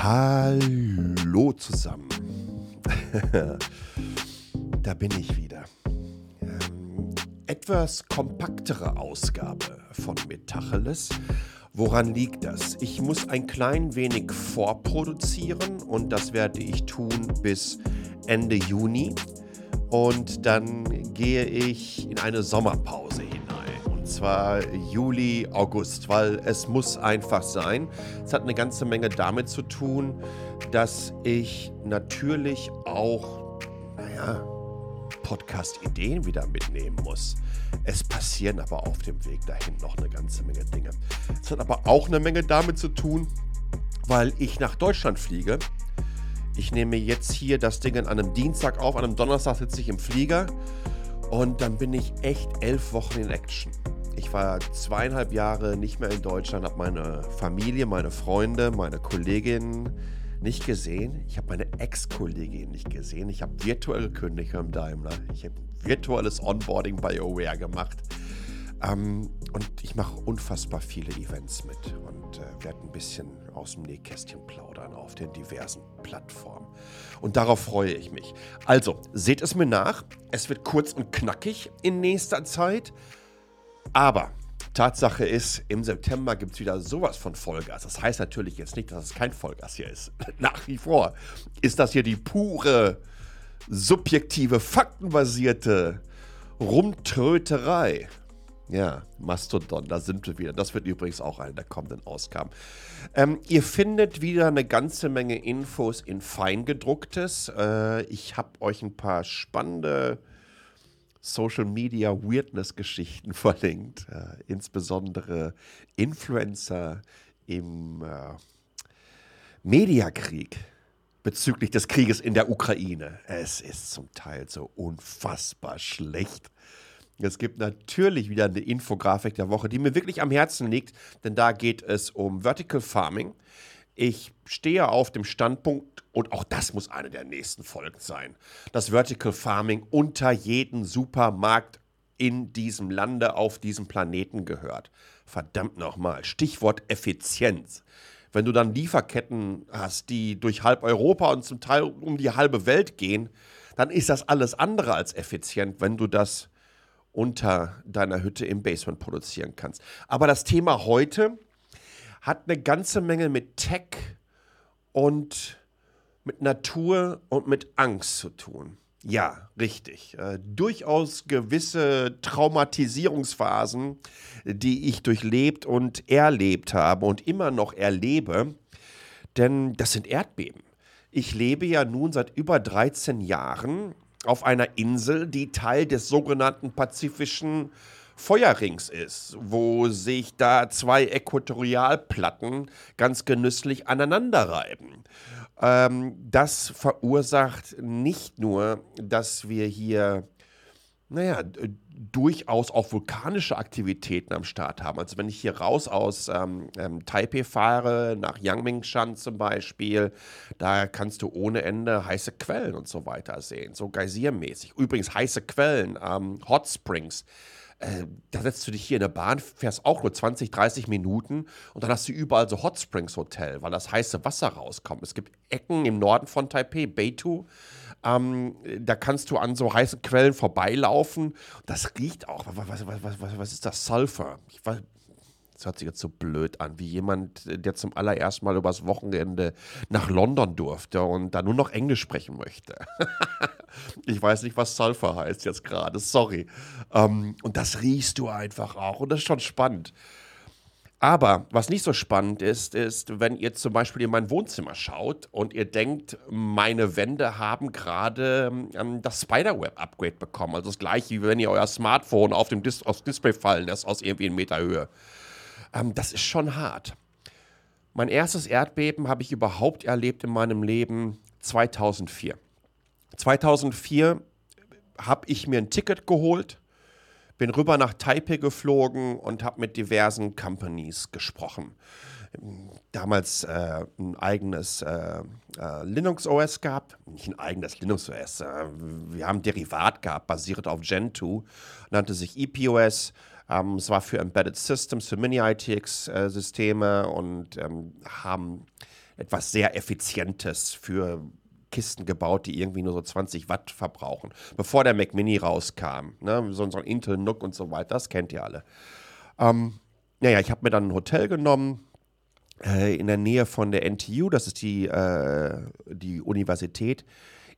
Hallo zusammen. da bin ich wieder. Ähm, etwas kompaktere Ausgabe von Metacheles. Woran liegt das? Ich muss ein klein wenig vorproduzieren und das werde ich tun bis Ende Juni. Und dann gehe ich in eine Sommerpause zwar Juli, August, weil es muss einfach sein. Es hat eine ganze Menge damit zu tun, dass ich natürlich auch, naja, Podcast-Ideen wieder mitnehmen muss. Es passieren aber auf dem Weg dahin noch eine ganze Menge Dinge. Es hat aber auch eine Menge damit zu tun, weil ich nach Deutschland fliege. Ich nehme jetzt hier das Ding an einem Dienstag auf, an einem Donnerstag sitze ich im Flieger und dann bin ich echt elf Wochen in Action. Ich war zweieinhalb Jahre nicht mehr in Deutschland, habe meine Familie, meine Freunde, meine Kolleginnen nicht gesehen. Ich habe meine Ex-Kollegin nicht gesehen. Ich habe virtuell gekündigt beim Daimler. Ich habe virtuelles Onboarding bei Aware gemacht. Ähm, und ich mache unfassbar viele Events mit und äh, werde ein bisschen aus dem Nähkästchen plaudern auf den diversen Plattformen. Und darauf freue ich mich. Also, seht es mir nach. Es wird kurz und knackig in nächster Zeit. Aber Tatsache ist, im September gibt es wieder sowas von Vollgas. Das heißt natürlich jetzt nicht, dass es kein Vollgas hier ist. Nach wie vor ist das hier die pure, subjektive, faktenbasierte Rumtröterei. Ja, Mastodon, da sind wir wieder. Das wird übrigens auch eine der kommenden Ausgaben. Ähm, ihr findet wieder eine ganze Menge Infos in Feingedrucktes. Äh, ich habe euch ein paar spannende Social Media Weirdness Geschichten verlinkt, äh, insbesondere Influencer im äh, Mediakrieg bezüglich des Krieges in der Ukraine. Es ist zum Teil so unfassbar schlecht. Es gibt natürlich wieder eine Infografik der Woche, die mir wirklich am Herzen liegt, denn da geht es um Vertical Farming. Ich stehe auf dem Standpunkt, und auch das muss eine der nächsten Folgen sein, dass Vertical Farming unter jeden Supermarkt in diesem Lande auf diesem Planeten gehört. Verdammt nochmal, Stichwort Effizienz. Wenn du dann Lieferketten hast, die durch halb Europa und zum Teil um die halbe Welt gehen, dann ist das alles andere als effizient, wenn du das unter deiner Hütte im Basement produzieren kannst. Aber das Thema heute hat eine ganze Menge mit Tech und mit Natur und mit Angst zu tun. Ja, richtig. Äh, durchaus gewisse Traumatisierungsphasen, die ich durchlebt und erlebt habe und immer noch erlebe, denn das sind Erdbeben. Ich lebe ja nun seit über 13 Jahren auf einer Insel, die Teil des sogenannten Pazifischen Feuerrings ist, wo sich da zwei Äquatorialplatten ganz genüsslich aneinanderreiben. Ähm, das verursacht nicht nur, dass wir hier, naja, durchaus auch vulkanische Aktivitäten am Start haben. Also wenn ich hier raus aus ähm, ähm, Taipei fahre, nach Yangmingshan zum Beispiel, da kannst du ohne Ende heiße Quellen und so weiter sehen, so geysirmäßig. Übrigens heiße Quellen, ähm, Hot Springs äh, da setzt du dich hier in der Bahn, fährst auch nur 20, 30 Minuten und dann hast du überall so Hot Springs Hotel, weil das heiße Wasser rauskommt. Es gibt Ecken im Norden von Taipei, Beitou, ähm, da kannst du an so heißen Quellen vorbeilaufen. Das riecht auch. Was, was, was, was ist das? Sulfur. Ich weiß, das hört sich jetzt so blöd an, wie jemand, der zum allerersten Mal übers Wochenende nach London durfte und da nur noch Englisch sprechen möchte. ich weiß nicht, was Sulfur heißt jetzt gerade, sorry. Ähm, und das riechst du einfach auch und das ist schon spannend. Aber was nicht so spannend ist, ist, wenn ihr zum Beispiel in mein Wohnzimmer schaut und ihr denkt, meine Wände haben gerade ähm, das Spiderweb-Upgrade bekommen. Also das gleiche, wie wenn ihr euer Smartphone auf dem Dis aufs Display fallen lässt aus irgendwie einem Meter Höhe. Ähm, das ist schon hart. Mein erstes Erdbeben habe ich überhaupt erlebt in meinem Leben 2004. 2004 habe ich mir ein Ticket geholt, bin rüber nach Taipei geflogen und habe mit diversen Companies gesprochen. Damals äh, ein eigenes äh, äh, Linux OS gehabt, nicht ein eigenes Linux OS. Äh, wir haben ein Derivat gehabt, basiert auf Gentoo, nannte sich EPOS ähm, es war für Embedded Systems, für Mini-ITX-Systeme und ähm, haben etwas sehr Effizientes für Kisten gebaut, die irgendwie nur so 20 Watt verbrauchen. Bevor der Mac Mini rauskam. Ne? So, so ein Intel NUC und so weiter, das kennt ihr alle. Ähm, naja, ich habe mir dann ein Hotel genommen äh, in der Nähe von der NTU, das ist die, äh, die Universität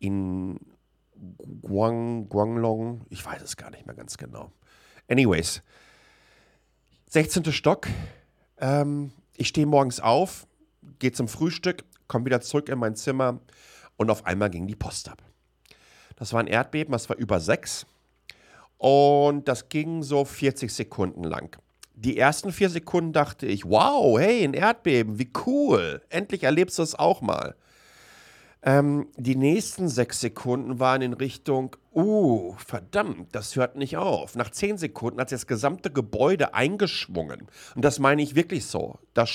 in Guang, Guanglong, ich weiß es gar nicht mehr ganz genau. Anyways, 16. Stock. Ähm, ich stehe morgens auf, gehe zum Frühstück, komme wieder zurück in mein Zimmer und auf einmal ging die Post ab. Das war ein Erdbeben, das war über sechs und das ging so 40 Sekunden lang. Die ersten vier Sekunden dachte ich, wow, hey, ein Erdbeben, wie cool, endlich erlebst du es auch mal. Ähm, die nächsten sechs Sekunden waren in Richtung, uh, verdammt, das hört nicht auf. Nach zehn Sekunden hat sich das gesamte Gebäude eingeschwungen. Und das meine ich wirklich so. Das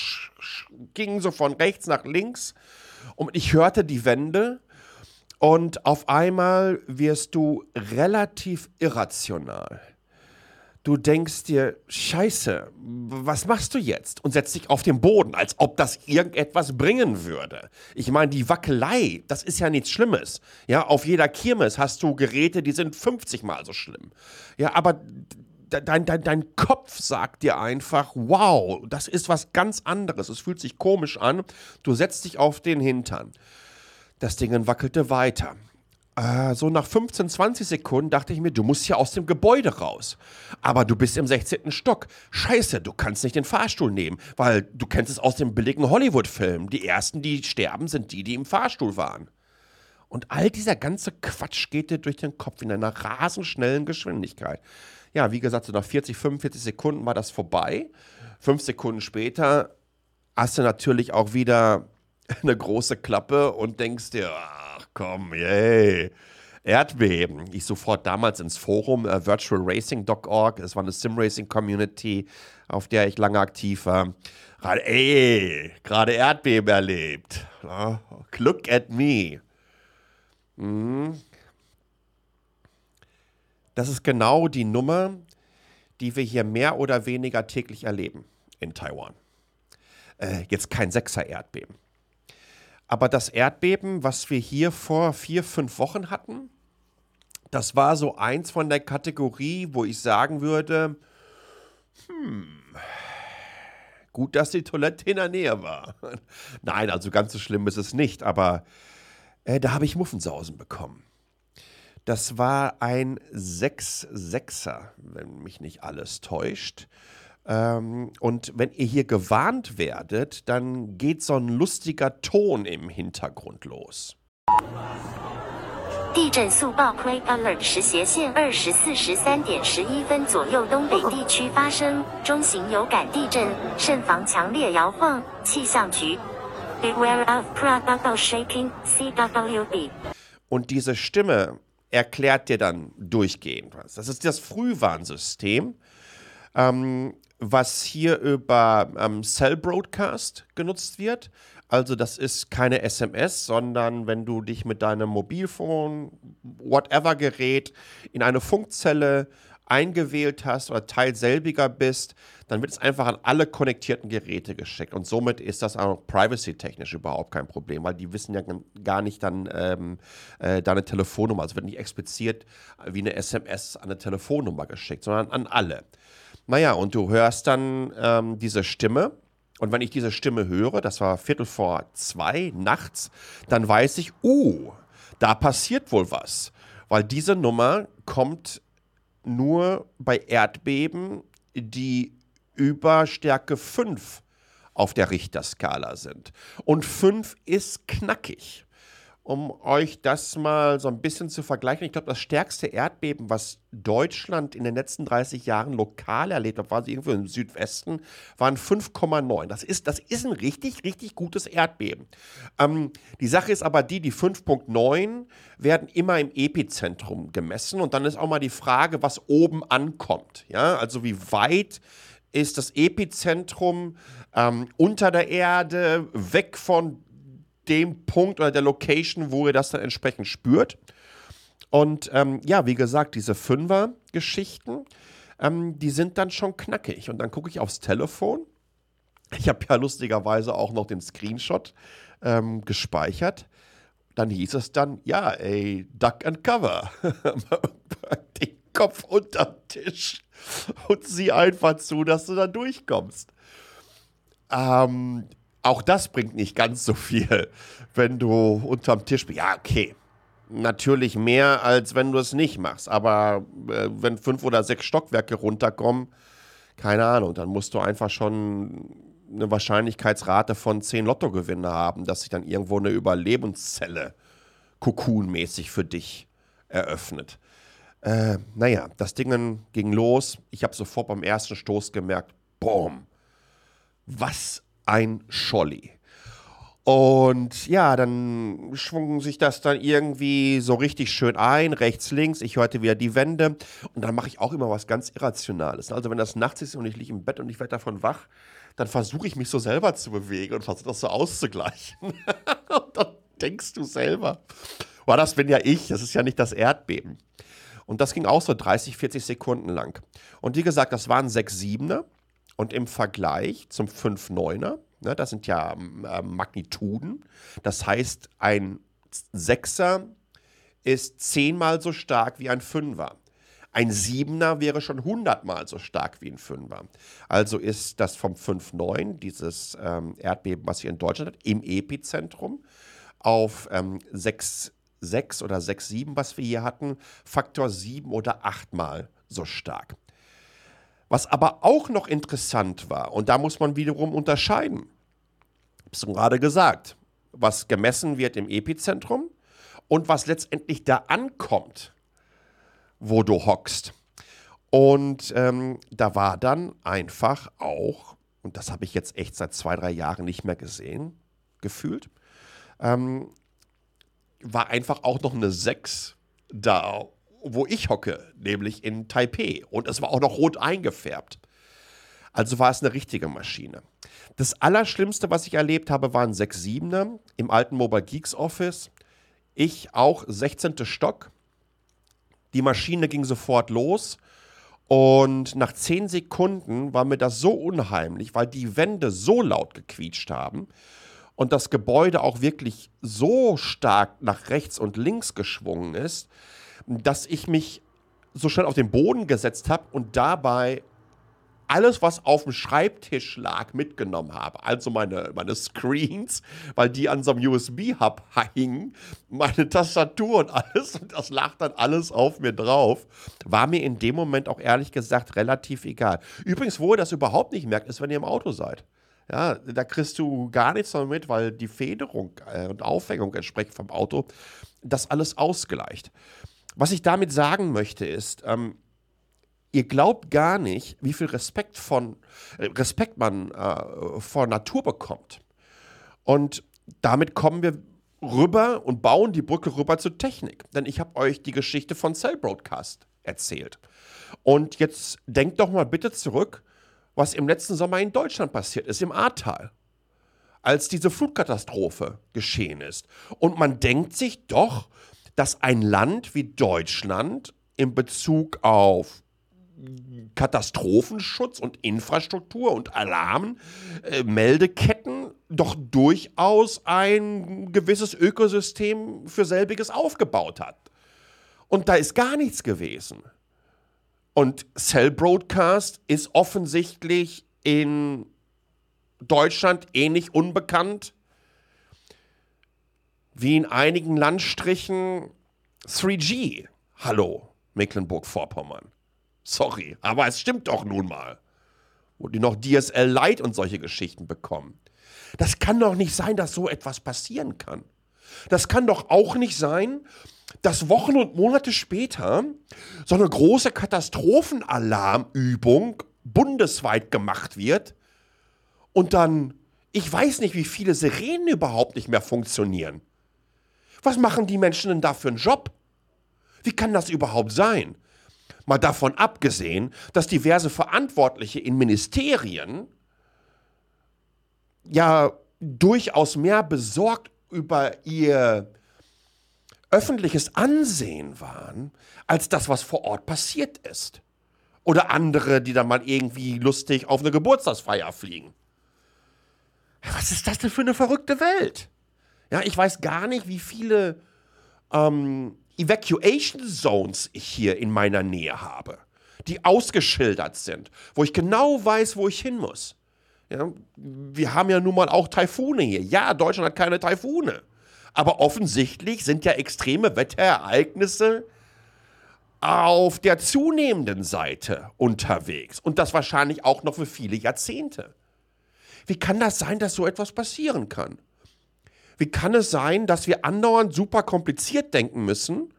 ging so von rechts nach links und ich hörte die Wände und auf einmal wirst du relativ irrational du denkst dir, scheiße, was machst du jetzt? Und setzt dich auf den Boden, als ob das irgendetwas bringen würde. Ich meine, die Wackelei, das ist ja nichts Schlimmes. Ja, auf jeder Kirmes hast du Geräte, die sind 50 mal so schlimm. Ja, aber dein, dein, dein Kopf sagt dir einfach, wow, das ist was ganz anderes. Es fühlt sich komisch an. Du setzt dich auf den Hintern. Das Ding wackelte weiter. Äh, so nach 15, 20 Sekunden dachte ich mir, du musst hier aus dem Gebäude raus. Aber du bist im 16. Stock. Scheiße, du kannst nicht den Fahrstuhl nehmen, weil du kennst es aus dem billigen Hollywood-Film. Die ersten, die sterben, sind die, die im Fahrstuhl waren. Und all dieser ganze Quatsch geht dir durch den Kopf in einer rasend schnellen Geschwindigkeit. Ja, wie gesagt, so nach 40, 45 Sekunden war das vorbei. Fünf Sekunden später hast du natürlich auch wieder eine große Klappe und denkst dir, ach komm, yay. Erdbeben. Ich sofort damals ins Forum äh, virtualracing.org. Es war eine Sim-Racing-Community, auf der ich lange aktiv war. Gerade, ey, gerade Erdbeben erlebt. Look at me. Mhm. Das ist genau die Nummer, die wir hier mehr oder weniger täglich erleben in Taiwan. Äh, jetzt kein Sechser-Erdbeben. Aber das Erdbeben, was wir hier vor vier, fünf Wochen hatten, das war so eins von der Kategorie, wo ich sagen würde, hm, gut, dass die Toilette in der Nähe war. Nein, also ganz so schlimm ist es nicht, aber äh, da habe ich Muffensausen bekommen. Das war ein 6-6er, wenn mich nicht alles täuscht. Ähm, und wenn ihr hier gewarnt werdet, dann geht so ein lustiger Ton im Hintergrund los. 地震速报 Quick Alert 时斜线二十四时三点十一分左右东北地区发生中型有感地震，慎防强烈摇晃。气象局 Beware of probable shaking CWB. Und diese Stimme erklärt dir dann durchgehend was. Das ist das Frühwarnsystem. Ähm, was hier über ähm, Cell Broadcast genutzt wird. Also das ist keine SMS, sondern wenn du dich mit deinem Mobilfon, whatever Gerät in eine Funkzelle eingewählt hast oder Teil selbiger bist, dann wird es einfach an alle konnektierten Geräte geschickt. Und somit ist das auch privacy-technisch überhaupt kein Problem, weil die wissen ja gar nicht dann ähm, äh, deine Telefonnummer. Also wird nicht explizit wie eine SMS an eine Telefonnummer geschickt, sondern an alle. Naja, und du hörst dann ähm, diese Stimme. Und wenn ich diese Stimme höre, das war Viertel vor zwei nachts, dann weiß ich, uh, da passiert wohl was. Weil diese Nummer kommt nur bei Erdbeben, die über Stärke 5 auf der Richterskala sind. Und 5 ist knackig um euch das mal so ein bisschen zu vergleichen. Ich glaube, das stärkste Erdbeben, was Deutschland in den letzten 30 Jahren lokal erlebt hat, war irgendwo im Südwesten, waren 5,9. Das ist, das ist ein richtig, richtig gutes Erdbeben. Ähm, die Sache ist aber die, die 5,9 werden immer im Epizentrum gemessen und dann ist auch mal die Frage, was oben ankommt. Ja, also wie weit ist das Epizentrum ähm, unter der Erde, weg von dem Punkt oder der Location, wo ihr das dann entsprechend spürt. Und ähm, ja, wie gesagt, diese Fünfer-Geschichten, ähm, die sind dann schon knackig. Und dann gucke ich aufs Telefon. Ich habe ja lustigerweise auch noch den Screenshot ähm, gespeichert. Dann hieß es dann, ja, ey, Duck and Cover. den Kopf unterm Tisch und sieh einfach zu, dass du da durchkommst. Ähm, auch das bringt nicht ganz so viel, wenn du unterm Tisch bist. Ja, okay. Natürlich mehr, als wenn du es nicht machst. Aber äh, wenn fünf oder sechs Stockwerke runterkommen, keine Ahnung, dann musst du einfach schon eine Wahrscheinlichkeitsrate von zehn Lottogewinne haben, dass sich dann irgendwo eine Überlebenszelle kokunmäßig für dich eröffnet. Äh, naja, das Ding ging los. Ich habe sofort beim ersten Stoß gemerkt, boom, was ein Scholli. Und ja, dann schwung sich das dann irgendwie so richtig schön ein, rechts, links. Ich hörte wieder die Wände. Und dann mache ich auch immer was ganz Irrationales. Also, wenn das nachts ist und ich liege im Bett und ich werde davon wach, dann versuche ich mich so selber zu bewegen und versuche das so auszugleichen. und dann denkst du selber, war das bin ja ich, das ist ja nicht das Erdbeben. Und das ging auch so 30, 40 Sekunden lang. Und wie gesagt, das waren 6 Siebener. Und im Vergleich zum 5-9er, ne, das sind ja äh, Magnituden, das heißt, ein Sechser ist zehnmal so stark wie ein Fünfer. Ein Siebener wäre schon hundertmal so stark wie ein Fünfer. Also ist das vom 5-9, dieses ähm, Erdbeben, was hier in Deutschland hat, im Epizentrum, auf ähm, 6, 6 oder 6, 7, was wir hier hatten, Faktor 7 oder 8 mal so stark. Was aber auch noch interessant war, und da muss man wiederum unterscheiden, ich habe gerade gesagt, was gemessen wird im Epizentrum und was letztendlich da ankommt, wo du hockst. Und ähm, da war dann einfach auch, und das habe ich jetzt echt seit zwei, drei Jahren nicht mehr gesehen, gefühlt, ähm, war einfach auch noch eine 6 da wo ich hocke, nämlich in Taipei. Und es war auch noch rot eingefärbt. Also war es eine richtige Maschine. Das Allerschlimmste, was ich erlebt habe, waren 6-7er im alten Mobile Geeks Office. Ich auch 16. Stock. Die Maschine ging sofort los. Und nach 10 Sekunden war mir das so unheimlich, weil die Wände so laut gequietscht haben und das Gebäude auch wirklich so stark nach rechts und links geschwungen ist, dass ich mich so schnell auf den Boden gesetzt habe und dabei alles, was auf dem Schreibtisch lag, mitgenommen habe. Also meine, meine Screens, weil die an so einem USB-Hub hingen, meine Tastatur und alles. Und das lag dann alles auf mir drauf. War mir in dem Moment auch ehrlich gesagt relativ egal. Übrigens, wo ihr das überhaupt nicht merkt, ist, wenn ihr im Auto seid. Ja, da kriegst du gar nichts damit, weil die Federung äh, und Aufhängung entsprechend vom Auto das alles ausgleicht. Was ich damit sagen möchte, ist, ähm, ihr glaubt gar nicht, wie viel Respekt, von, äh, Respekt man äh, vor Natur bekommt. Und damit kommen wir rüber und bauen die Brücke rüber zur Technik. Denn ich habe euch die Geschichte von Cell Broadcast erzählt. Und jetzt denkt doch mal bitte zurück, was im letzten Sommer in Deutschland passiert ist, im Ahrtal, als diese Flutkatastrophe geschehen ist. Und man denkt sich doch, dass ein Land wie Deutschland in Bezug auf Katastrophenschutz und Infrastruktur und Alarmmeldeketten äh, doch durchaus ein gewisses Ökosystem für selbiges aufgebaut hat. Und da ist gar nichts gewesen. Und Cell Broadcast ist offensichtlich in Deutschland ähnlich unbekannt wie in einigen Landstrichen 3G. Hallo, Mecklenburg-Vorpommern. Sorry, aber es stimmt doch nun mal. Wo die noch DSL Lite und solche Geschichten bekommen. Das kann doch nicht sein, dass so etwas passieren kann. Das kann doch auch nicht sein, dass Wochen und Monate später so eine große Katastrophenalarmübung bundesweit gemacht wird und dann, ich weiß nicht, wie viele Sirenen überhaupt nicht mehr funktionieren. Was machen die Menschen denn da für einen Job? Wie kann das überhaupt sein? Mal davon abgesehen, dass diverse Verantwortliche in Ministerien ja durchaus mehr besorgt über ihr öffentliches Ansehen waren, als das, was vor Ort passiert ist. Oder andere, die dann mal irgendwie lustig auf eine Geburtstagsfeier fliegen. Was ist das denn für eine verrückte Welt? Ja, ich weiß gar nicht, wie viele ähm, Evacuation Zones ich hier in meiner Nähe habe, die ausgeschildert sind, wo ich genau weiß, wo ich hin muss. Ja, wir haben ja nun mal auch Taifune hier. Ja, Deutschland hat keine Taifune. Aber offensichtlich sind ja extreme Wetterereignisse auf der zunehmenden Seite unterwegs. Und das wahrscheinlich auch noch für viele Jahrzehnte. Wie kann das sein, dass so etwas passieren kann? Wie kann es sein, dass wir andauernd super kompliziert denken müssen,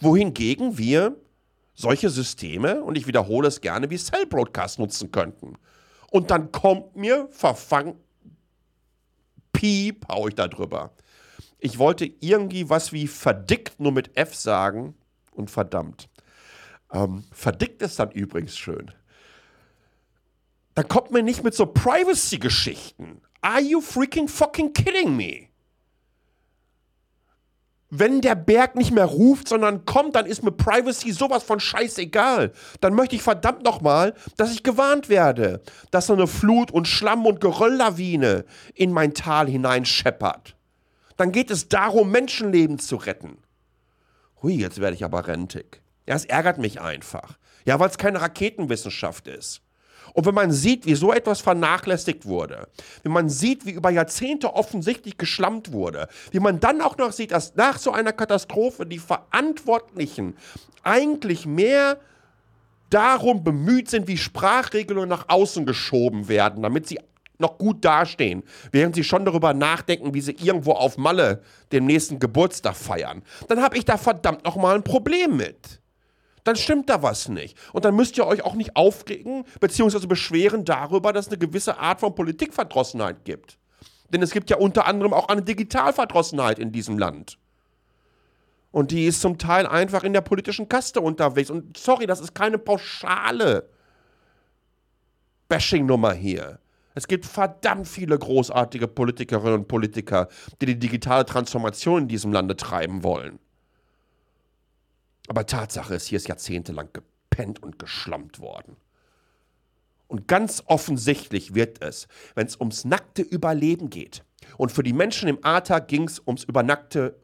wohingegen wir solche Systeme, und ich wiederhole es gerne, wie Cell Broadcast nutzen könnten? Und dann kommt mir verfangen, piep, hau ich da drüber. Ich wollte irgendwie was wie verdickt nur mit F sagen und verdammt. Ähm, verdickt ist dann übrigens schön. Dann kommt mir nicht mit so Privacy-Geschichten. Are you freaking fucking kidding me? Wenn der Berg nicht mehr ruft, sondern kommt, dann ist mir Privacy sowas von scheißegal. Dann möchte ich verdammt nochmal, dass ich gewarnt werde, dass so eine Flut und Schlamm und Gerölllawine in mein Tal hineinscheppert. Dann geht es darum, Menschenleben zu retten. Hui, jetzt werde ich aber rentig. Ja, es ärgert mich einfach. Ja, weil es keine Raketenwissenschaft ist. Und wenn man sieht, wie so etwas vernachlässigt wurde, wenn man sieht, wie über Jahrzehnte offensichtlich geschlammt wurde, wie man dann auch noch sieht, dass nach so einer Katastrophe die Verantwortlichen eigentlich mehr darum bemüht sind, wie Sprachregelungen nach außen geschoben werden, damit sie noch gut dastehen, während sie schon darüber nachdenken, wie sie irgendwo auf Malle den nächsten Geburtstag feiern, dann habe ich da verdammt noch mal ein Problem mit dann stimmt da was nicht. Und dann müsst ihr euch auch nicht aufregen bzw. beschweren darüber, dass es eine gewisse Art von Politikverdrossenheit gibt. Denn es gibt ja unter anderem auch eine Digitalverdrossenheit in diesem Land. Und die ist zum Teil einfach in der politischen Kaste unterwegs. Und sorry, das ist keine pauschale Bashing-Nummer hier. Es gibt verdammt viele großartige Politikerinnen und Politiker, die die digitale Transformation in diesem Lande treiben wollen. Aber Tatsache ist, hier ist jahrzehntelang gepennt und geschlammt worden. Und ganz offensichtlich wird es, wenn es ums nackte Überleben geht. Und für die Menschen im Ahrtal ging es ums, übernackte,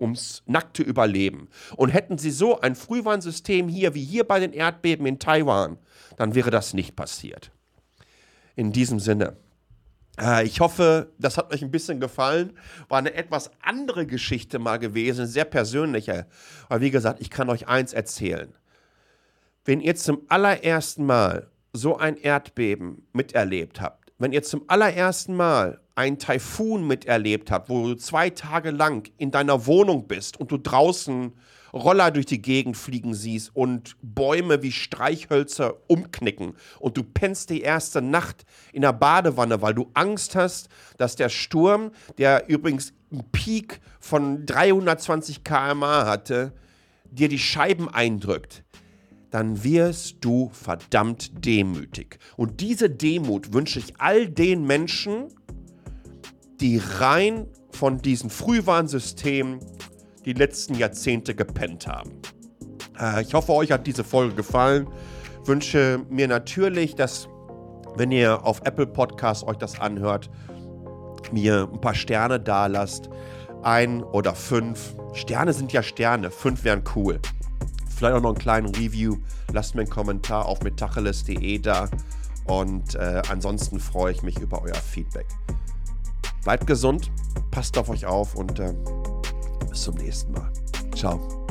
ums nackte Überleben. Und hätten sie so ein Frühwarnsystem hier wie hier bei den Erdbeben in Taiwan, dann wäre das nicht passiert. In diesem Sinne, ich hoffe, das hat euch ein bisschen gefallen. War eine etwas andere Geschichte mal gewesen, sehr persönliche. Aber wie gesagt, ich kann euch eins erzählen. Wenn ihr zum allerersten Mal so ein Erdbeben miterlebt habt, wenn ihr zum allerersten Mal einen Taifun miterlebt habt, wo du zwei Tage lang in deiner Wohnung bist und du draußen Roller durch die Gegend fliegen siehst und Bäume wie Streichhölzer umknicken und du pennst die erste Nacht in der Badewanne, weil du Angst hast, dass der Sturm, der übrigens einen Peak von 320 km/h hatte, dir die Scheiben eindrückt, dann wirst du verdammt demütig. Und diese Demut wünsche ich all den Menschen, die rein von diesem Frühwarnsystem die letzten Jahrzehnte gepennt haben. Äh, ich hoffe, euch hat diese Folge gefallen. Wünsche mir natürlich, dass, wenn ihr auf Apple Podcasts euch das anhört, mir ein paar Sterne da lasst. Ein oder fünf. Sterne sind ja Sterne. Fünf wären cool. Vielleicht auch noch einen kleinen Review. Lasst mir einen Kommentar auf metacheles.de da. Und äh, ansonsten freue ich mich über euer Feedback. Bleibt gesund, passt auf euch auf und äh, bis zum nächsten Mal. Ciao.